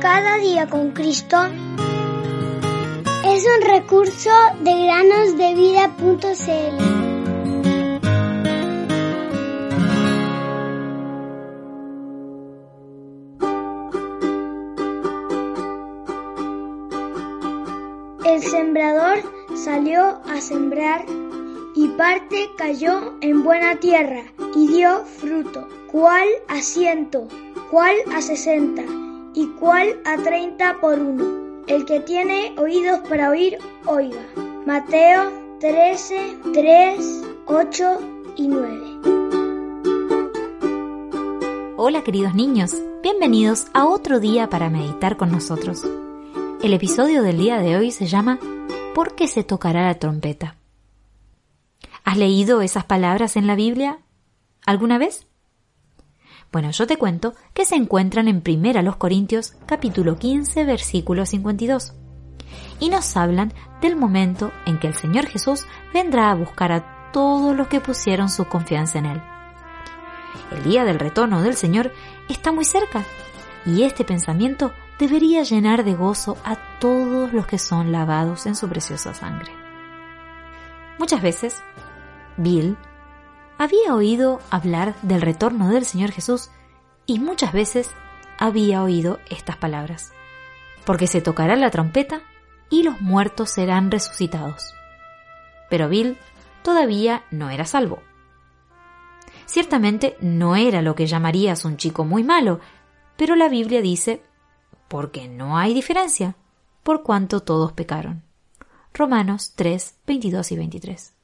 Cada día con Cristo es un recurso de granosdevida.cl. El sembrador salió a sembrar y parte cayó en buena tierra y dio fruto, cual a ciento, cual a sesenta y cual a treinta por uno. El que tiene oídos para oír, oiga. Mateo 13, 3, 8 y 9. Hola queridos niños, bienvenidos a otro día para meditar con nosotros. El episodio del día de hoy se llama ¿Por qué se tocará la trompeta? ¿Has leído esas palabras en la Biblia alguna vez? Bueno, yo te cuento que se encuentran en Primera los Corintios capítulo 15 versículo 52 y nos hablan del momento en que el Señor Jesús vendrá a buscar a todos los que pusieron su confianza en Él. El día del retorno del Señor está muy cerca y este pensamiento debería llenar de gozo a todos los que son lavados en su preciosa sangre. Muchas veces Bill había oído hablar del retorno del Señor Jesús y muchas veces había oído estas palabras. Porque se tocará la trompeta y los muertos serán resucitados. Pero Bill todavía no era salvo. Ciertamente no era lo que llamarías un chico muy malo, pero la Biblia dice, porque no hay diferencia, por cuanto todos pecaron. Romanos 3, 22 y 23.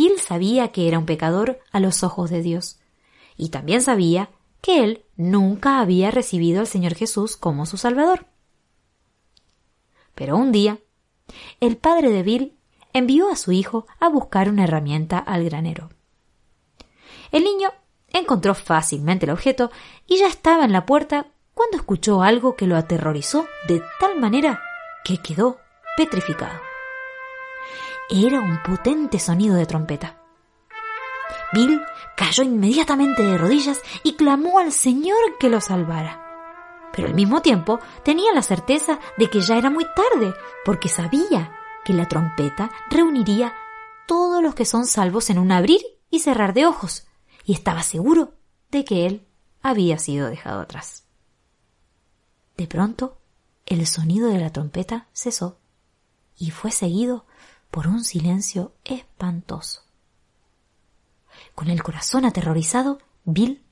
Bill sabía que era un pecador a los ojos de Dios, y también sabía que él nunca había recibido al Señor Jesús como su Salvador. Pero un día, el padre de Bill envió a su hijo a buscar una herramienta al granero. El niño encontró fácilmente el objeto y ya estaba en la puerta cuando escuchó algo que lo aterrorizó de tal manera que quedó petrificado era un potente sonido de trompeta. Bill cayó inmediatamente de rodillas y clamó al Señor que lo salvara. Pero al mismo tiempo tenía la certeza de que ya era muy tarde, porque sabía que la trompeta reuniría todos los que son salvos en un abrir y cerrar de ojos, y estaba seguro de que él había sido dejado atrás. De pronto, el sonido de la trompeta cesó y fue seguido por un silencio espantoso. Con el corazón aterrorizado, Bill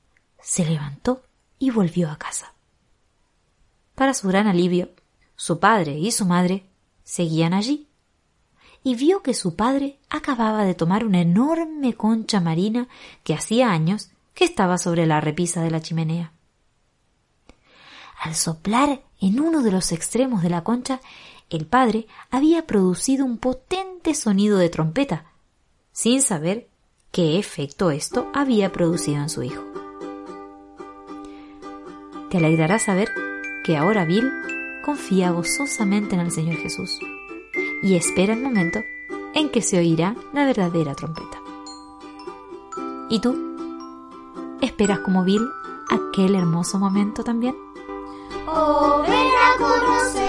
se levantó y volvió a casa. Para su gran alivio, su padre y su madre seguían allí, y vio que su padre acababa de tomar una enorme concha marina que hacía años que estaba sobre la repisa de la chimenea. Al soplar en uno de los extremos de la concha, el padre había producido un potente sonido de trompeta, sin saber qué efecto esto había producido en su hijo. Te alegrará saber que ahora Bill confía gozosamente en el Señor Jesús y espera el momento en que se oirá la verdadera trompeta. ¿Y tú? ¿Esperas como Bill aquel hermoso momento también? Oh, ven a conocer